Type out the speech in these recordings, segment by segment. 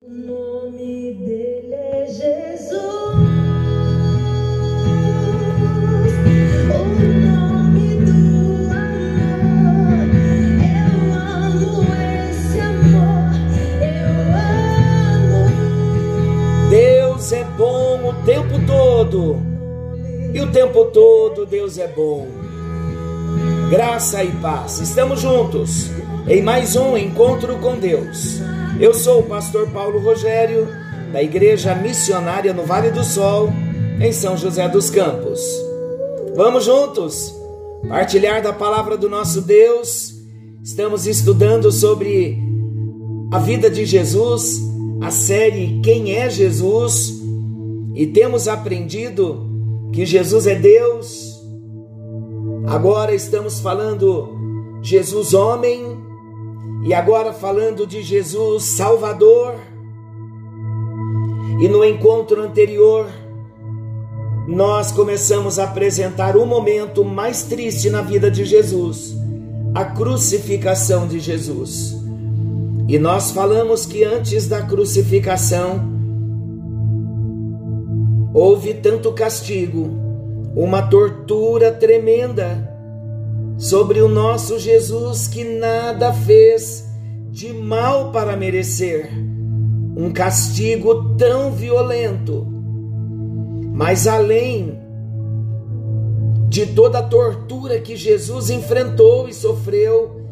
O nome dele é Jesus. O nome do amor. Eu amo esse amor. Eu amo. Deus é bom o tempo todo. E o tempo todo Deus é bom. Graça e paz. Estamos juntos em mais um encontro com Deus. Eu sou o pastor Paulo Rogério, da Igreja Missionária no Vale do Sol, em São José dos Campos. Vamos juntos partilhar da palavra do nosso Deus. Estamos estudando sobre a vida de Jesus, a série Quem é Jesus, e temos aprendido que Jesus é Deus. Agora estamos falando Jesus homem e agora falando de Jesus Salvador. E no encontro anterior, nós começamos a apresentar o momento mais triste na vida de Jesus, a crucificação de Jesus. E nós falamos que antes da crucificação houve tanto castigo, uma tortura tremenda sobre o nosso Jesus que nada fez de mal para merecer um castigo tão violento. Mas além de toda a tortura que Jesus enfrentou e sofreu,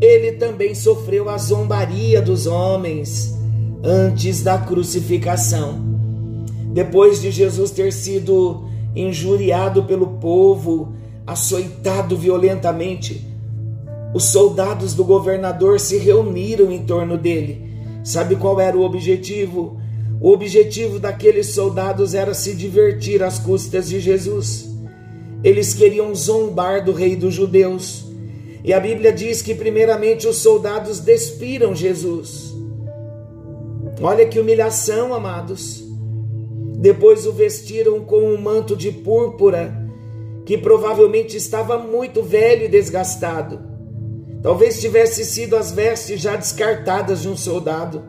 ele também sofreu a zombaria dos homens antes da crucificação. Depois de Jesus ter sido injuriado pelo povo, açoitado violentamente, os soldados do governador se reuniram em torno dele. Sabe qual era o objetivo? O objetivo daqueles soldados era se divertir às custas de Jesus. Eles queriam zombar do rei dos judeus. E a Bíblia diz que, primeiramente, os soldados despiram Jesus. Olha que humilhação, amados. Depois o vestiram com um manto de púrpura que provavelmente estava muito velho e desgastado. Talvez tivesse sido as vestes já descartadas de um soldado.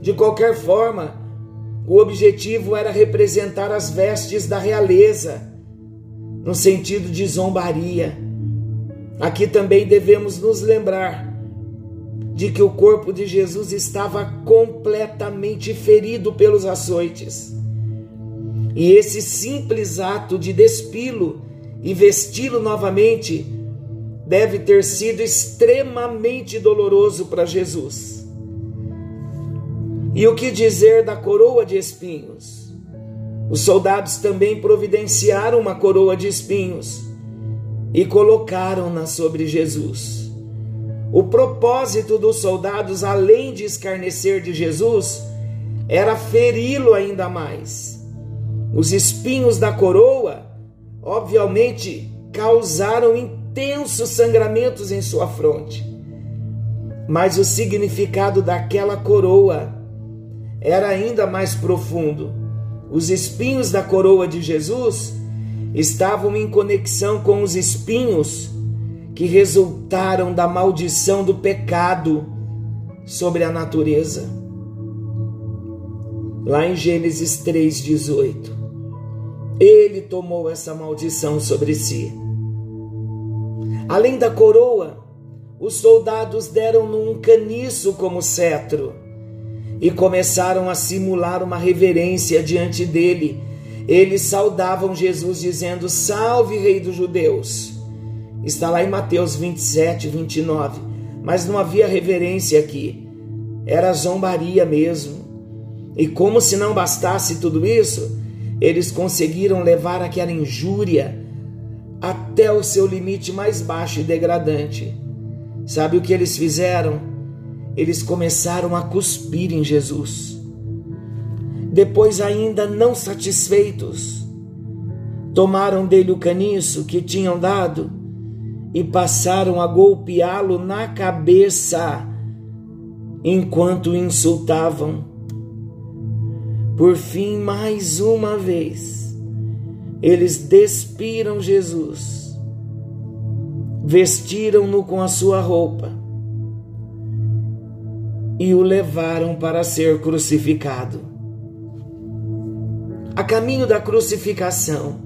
De qualquer forma, o objetivo era representar as vestes da realeza, no sentido de zombaria. Aqui também devemos nos lembrar de que o corpo de Jesus estava completamente ferido pelos açoites. E esse simples ato de despilo e vesti-lo novamente deve ter sido extremamente doloroso para Jesus. E o que dizer da coroa de espinhos? Os soldados também providenciaram uma coroa de espinhos e colocaram-na sobre Jesus. O propósito dos soldados, além de escarnecer de Jesus, era feri-lo ainda mais os espinhos da coroa, obviamente, causaram intensos sangramentos em sua fronte. Mas o significado daquela coroa era ainda mais profundo. Os espinhos da coroa de Jesus estavam em conexão com os espinhos que resultaram da maldição do pecado sobre a natureza. Lá em Gênesis 3,18. Ele tomou essa maldição sobre si. Além da coroa, os soldados deram-no um caniço como cetro e começaram a simular uma reverência diante dele. Eles saudavam Jesus, dizendo: Salve, Rei dos Judeus. Está lá em Mateus 27, 29. Mas não havia reverência aqui, era zombaria mesmo. E como se não bastasse tudo isso, eles conseguiram levar aquela injúria até o seu limite mais baixo e degradante. Sabe o que eles fizeram? Eles começaram a cuspir em Jesus. Depois, ainda não satisfeitos, tomaram dele o caniço que tinham dado e passaram a golpeá-lo na cabeça enquanto o insultavam. Por fim, mais uma vez, eles despiram Jesus, vestiram-no com a sua roupa e o levaram para ser crucificado. A caminho da crucificação,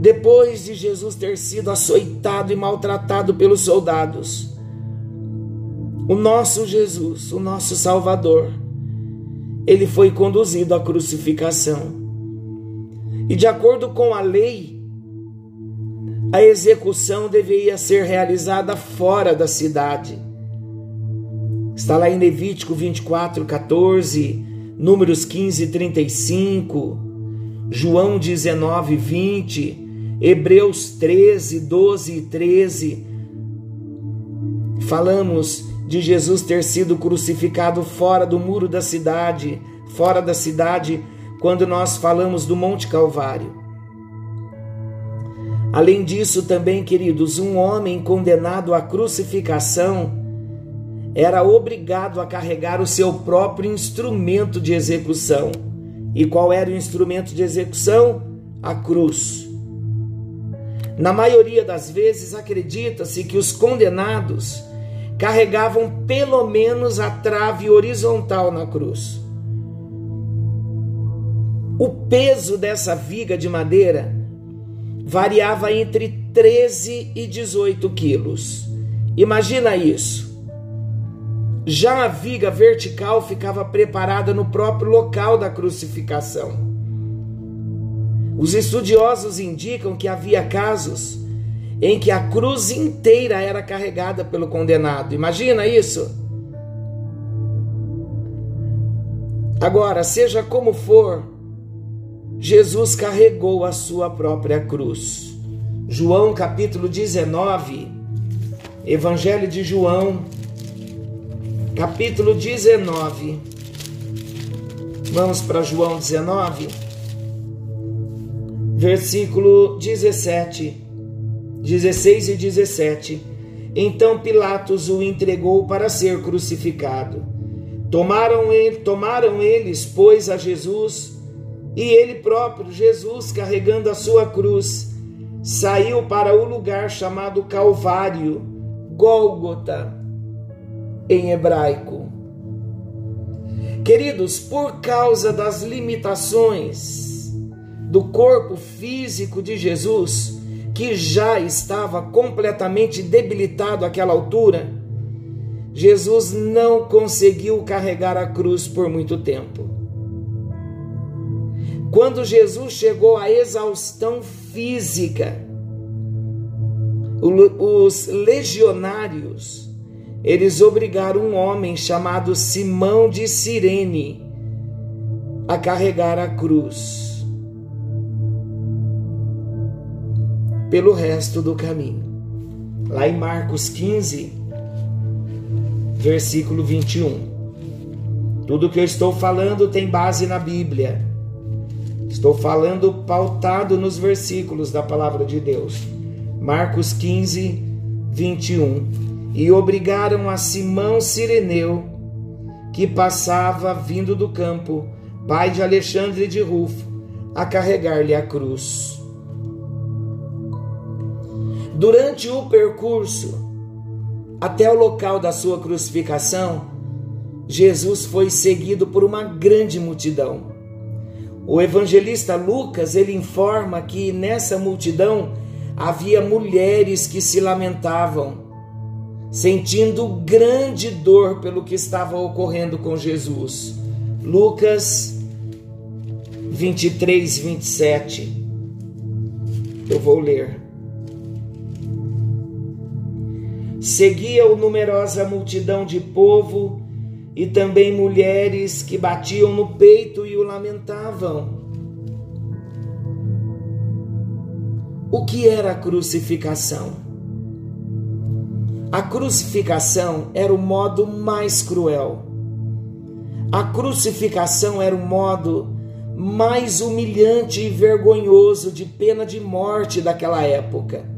depois de Jesus ter sido açoitado e maltratado pelos soldados, o nosso Jesus, o nosso Salvador, ele foi conduzido à crucificação. E de acordo com a lei, a execução deveria ser realizada fora da cidade. Está lá em Levítico 24, 14, Números 15, 35, João 19, 20, Hebreus 13, 12 e 13. Falamos de Jesus ter sido crucificado fora do muro da cidade, fora da cidade, quando nós falamos do Monte Calvário. Além disso, também, queridos, um homem condenado à crucificação era obrigado a carregar o seu próprio instrumento de execução. E qual era o instrumento de execução? A cruz. Na maioria das vezes, acredita-se que os condenados carregavam pelo menos a trave horizontal na cruz. O peso dessa viga de madeira variava entre 13 e 18 quilos. Imagina isso. Já a viga vertical ficava preparada no próprio local da crucificação. Os estudiosos indicam que havia casos em que a cruz inteira era carregada pelo condenado. Imagina isso? Agora, seja como for, Jesus carregou a sua própria cruz. João capítulo 19, Evangelho de João, capítulo 19. Vamos para João 19, versículo 17. 16 e 17. Então Pilatos o entregou para ser crucificado. Tomaram, ele, tomaram eles, pois, a Jesus, e ele próprio, Jesus, carregando a sua cruz, saiu para o lugar chamado Calvário, Gólgota, em hebraico. Queridos, por causa das limitações do corpo físico de Jesus, que já estava completamente debilitado àquela altura, Jesus não conseguiu carregar a cruz por muito tempo. Quando Jesus chegou à exaustão física, os legionários, eles obrigaram um homem chamado Simão de Cirene a carregar a cruz. Pelo resto do caminho. Lá em Marcos 15, versículo 21. Tudo que eu estou falando tem base na Bíblia. Estou falando pautado nos versículos da palavra de Deus. Marcos 15, 21. E obrigaram a Simão Sireneu, que passava vindo do campo, pai de Alexandre de Rufo, a carregar-lhe a cruz. Durante o percurso até o local da sua crucificação, Jesus foi seguido por uma grande multidão. O evangelista Lucas, ele informa que nessa multidão havia mulheres que se lamentavam, sentindo grande dor pelo que estava ocorrendo com Jesus. Lucas 23, 27. Eu vou ler. Seguia-o numerosa multidão de povo e também mulheres que batiam no peito e o lamentavam. O que era a crucificação? A crucificação era o modo mais cruel. A crucificação era o modo mais humilhante e vergonhoso de pena de morte daquela época.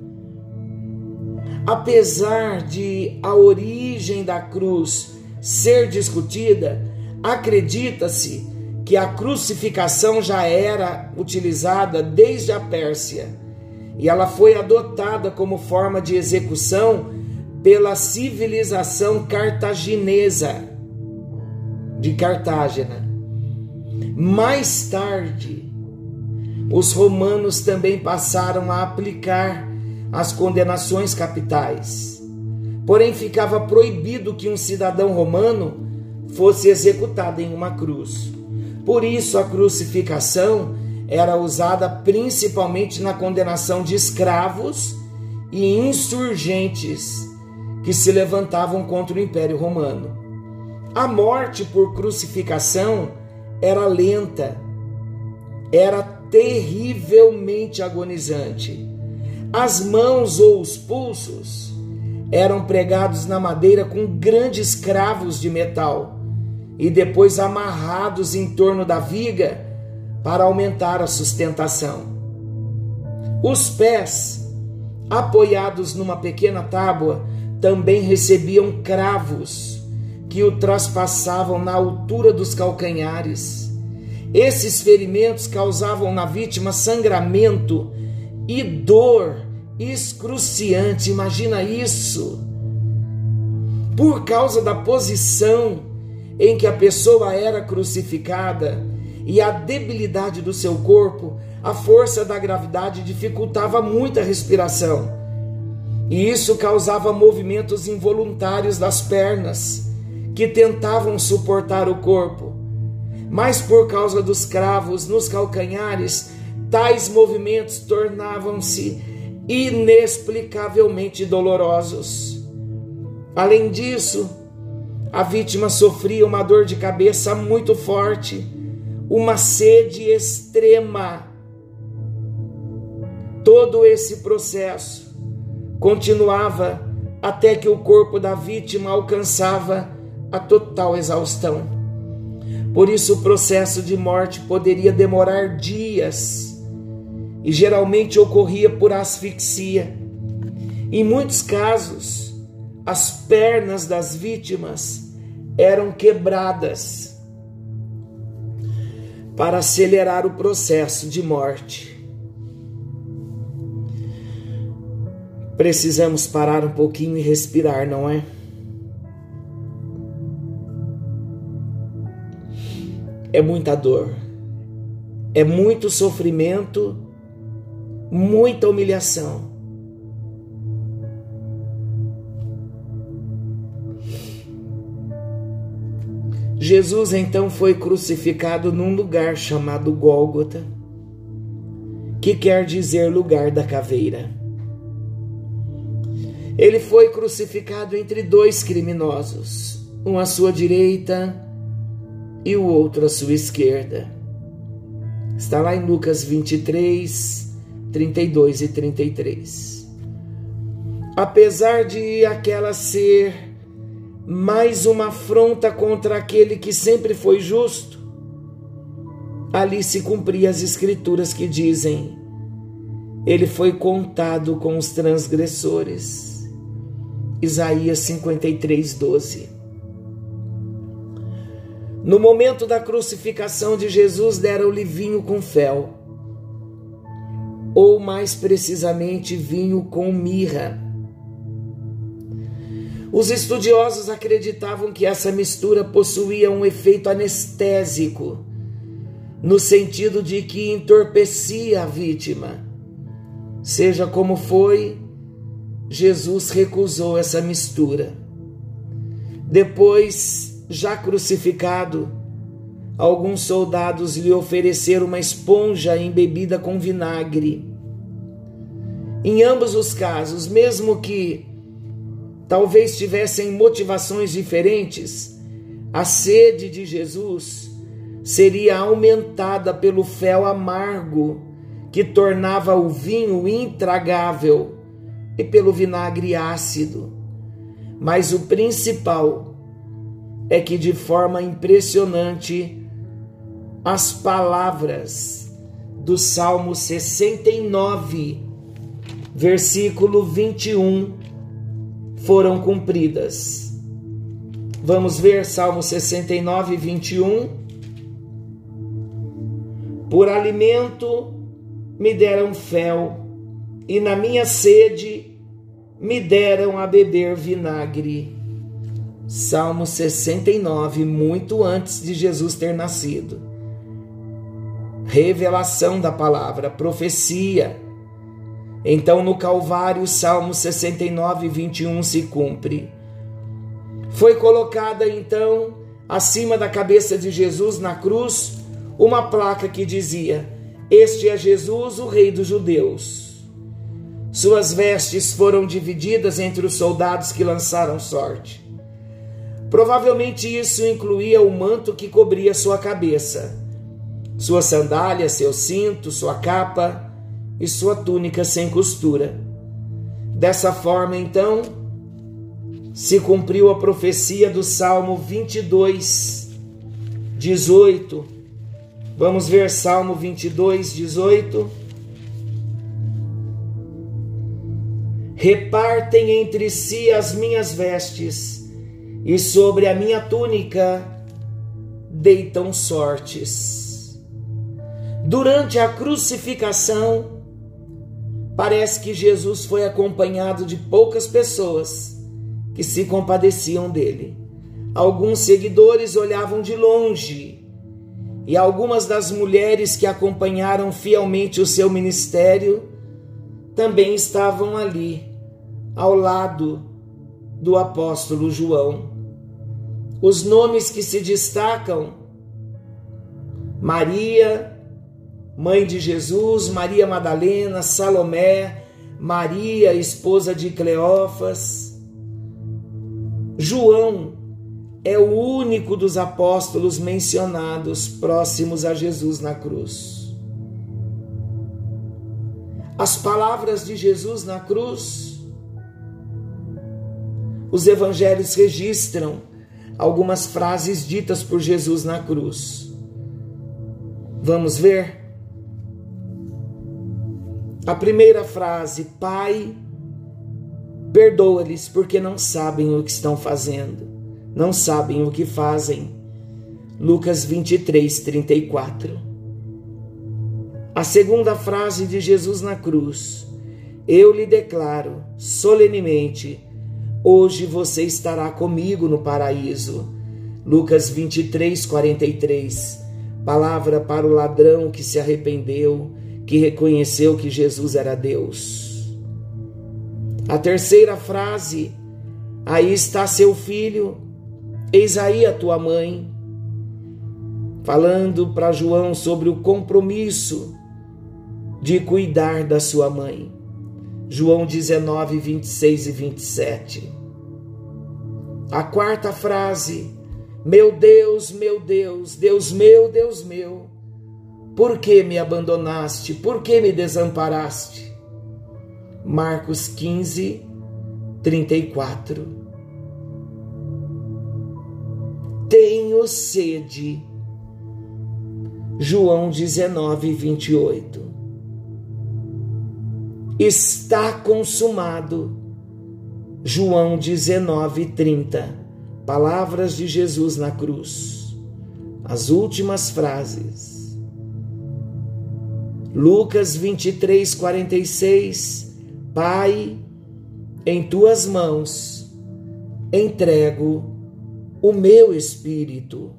Apesar de a origem da cruz ser discutida, acredita-se que a crucificação já era utilizada desde a Pérsia e ela foi adotada como forma de execução pela civilização cartaginesa de Cartágena. Mais tarde, os romanos também passaram a aplicar as condenações capitais. Porém, ficava proibido que um cidadão romano fosse executado em uma cruz. Por isso, a crucificação era usada principalmente na condenação de escravos e insurgentes que se levantavam contra o Império Romano. A morte por crucificação era lenta, era terrivelmente agonizante. As mãos ou os pulsos eram pregados na madeira com grandes cravos de metal e depois amarrados em torno da viga para aumentar a sustentação. Os pés, apoiados numa pequena tábua, também recebiam cravos que o traspassavam na altura dos calcanhares. Esses ferimentos causavam na vítima sangramento e dor excruciante. Imagina isso. Por causa da posição em que a pessoa era crucificada e a debilidade do seu corpo, a força da gravidade dificultava muito a respiração. E isso causava movimentos involuntários das pernas, que tentavam suportar o corpo. Mas por causa dos cravos nos calcanhares, tais movimentos tornavam-se inexplicavelmente dolorosos. Além disso, a vítima sofria uma dor de cabeça muito forte, uma sede extrema. Todo esse processo continuava até que o corpo da vítima alcançava a total exaustão. Por isso, o processo de morte poderia demorar dias e geralmente ocorria por asfixia. Em muitos casos, as pernas das vítimas eram quebradas para acelerar o processo de morte. Precisamos parar um pouquinho e respirar, não é? É muita dor, é muito sofrimento, muita humilhação. Jesus então foi crucificado num lugar chamado Gólgota, que quer dizer lugar da caveira. Ele foi crucificado entre dois criminosos, um à sua direita e o outro à sua esquerda. Está lá em Lucas 23, 32 e 33. Apesar de aquela ser mais uma afronta contra aquele que sempre foi justo, ali se cumpria as escrituras que dizem: ele foi contado com os transgressores. Isaías 53, 12. No momento da crucificação de Jesus, deram-lhe vinho com fel, ou mais precisamente, vinho com mirra. Os estudiosos acreditavam que essa mistura possuía um efeito anestésico, no sentido de que entorpecia a vítima. Seja como foi, Jesus recusou essa mistura. Depois já crucificado, alguns soldados lhe ofereceram uma esponja embebida com vinagre. Em ambos os casos, mesmo que talvez tivessem motivações diferentes, a sede de Jesus seria aumentada pelo fel amargo que tornava o vinho intragável e pelo vinagre ácido. Mas o principal é que de forma impressionante as palavras do Salmo 69, versículo 21, foram cumpridas. Vamos ver Salmo 69, 21. Por alimento me deram fel, e na minha sede me deram a beber vinagre. Salmo 69, muito antes de Jesus ter nascido. Revelação da palavra, profecia. Então no Calvário, Salmo 69, 21 se cumpre. Foi colocada então, acima da cabeça de Jesus na cruz, uma placa que dizia: Este é Jesus, o Rei dos Judeus. Suas vestes foram divididas entre os soldados que lançaram sorte. Provavelmente isso incluía o manto que cobria sua cabeça, sua sandália, seu cinto, sua capa e sua túnica sem costura. Dessa forma, então, se cumpriu a profecia do Salmo 22, 18. Vamos ver Salmo 22, 18. repartem entre si as minhas vestes, e sobre a minha túnica deitam sortes. Durante a crucificação, parece que Jesus foi acompanhado de poucas pessoas que se compadeciam dele. Alguns seguidores olhavam de longe, e algumas das mulheres que acompanharam fielmente o seu ministério também estavam ali, ao lado do apóstolo João. Os nomes que se destacam: Maria, mãe de Jesus, Maria Madalena, Salomé, Maria, esposa de Cleófas. João é o único dos apóstolos mencionados próximos a Jesus na cruz. As palavras de Jesus na cruz. Os evangelhos registram algumas frases ditas por Jesus na cruz. Vamos ver? A primeira frase: Pai, perdoa-lhes porque não sabem o que estão fazendo, não sabem o que fazem. Lucas 23, 34. A segunda frase de Jesus na cruz: Eu lhe declaro solenemente, hoje você estará comigo no paraíso. Lucas 23, 43. Palavra para o ladrão que se arrependeu, que reconheceu que Jesus era Deus. A terceira frase: Aí está seu filho, eis aí a tua mãe. Falando para João sobre o compromisso de cuidar da sua mãe. João 19, 26 e 27. A quarta frase: Meu Deus, meu Deus, Deus meu, Deus meu, por que me abandonaste? Por que me desamparaste? Marcos 15, 34. Tenho sede. João 19, 28 está consumado. João 19, 30. Palavras de Jesus na cruz. As últimas frases. Lucas 23, 46. Pai, em tuas mãos entrego o meu espírito.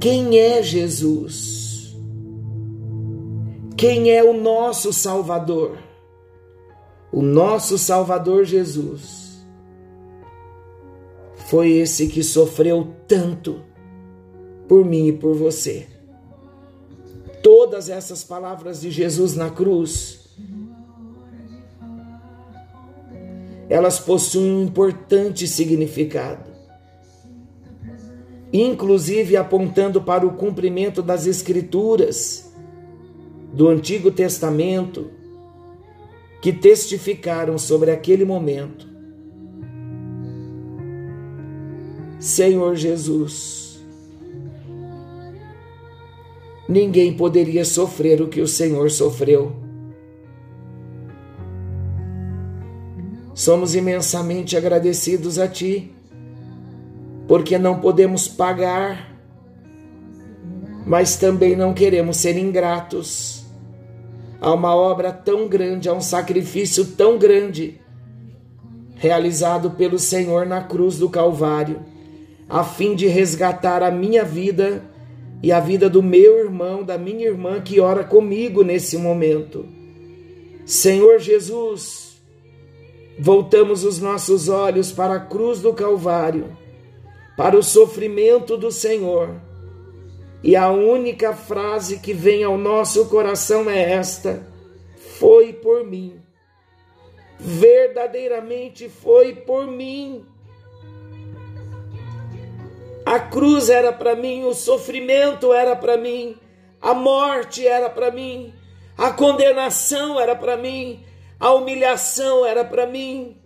Quem é Jesus? Quem é o nosso Salvador? O nosso Salvador Jesus foi esse que sofreu tanto por mim e por você. Todas essas palavras de Jesus na cruz, elas possuem um importante significado, inclusive apontando para o cumprimento das Escrituras do Antigo Testamento que testificaram sobre aquele momento. Senhor Jesus, ninguém poderia sofrer o que o Senhor sofreu. Somos imensamente agradecidos a Ti, porque não podemos pagar, mas também não queremos ser ingratos a uma obra tão grande, a um sacrifício tão grande realizado pelo Senhor na cruz do Calvário, a fim de resgatar a minha vida e a vida do meu irmão, da minha irmã que ora comigo nesse momento. Senhor Jesus, voltamos os nossos olhos para a cruz do Calvário, para o sofrimento do Senhor. E a única frase que vem ao nosso coração é esta: Foi por mim verdadeiramente foi por mim. A cruz era para mim, o sofrimento era para mim, a morte era para mim, a condenação era para mim, a humilhação era para mim,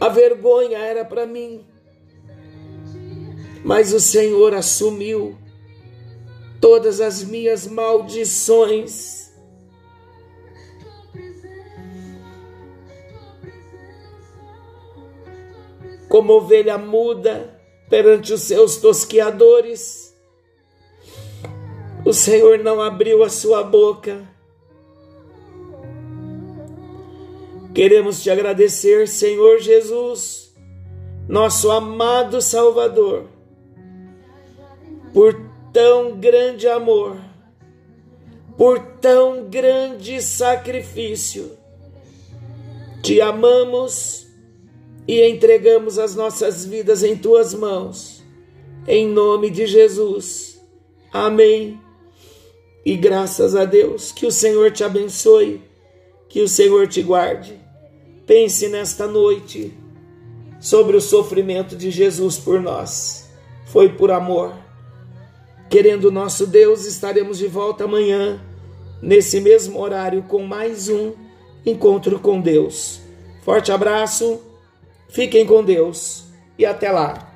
a vergonha era para mim. Mas o Senhor assumiu todas as minhas maldições como ovelha muda perante os seus tosqueadores. O Senhor não abriu a sua boca. Queremos te agradecer, Senhor Jesus, nosso amado Salvador, por tão grande amor, por tão grande sacrifício. Te amamos e entregamos as nossas vidas em tuas mãos. Em nome de Jesus. Amém. E graças a Deus, que o Senhor te abençoe, que o Senhor te guarde. Pense nesta noite sobre o sofrimento de Jesus por nós. Foi por amor. Querendo nosso Deus, estaremos de volta amanhã, nesse mesmo horário, com mais um encontro com Deus. Forte abraço Fiquem com Deus e até lá.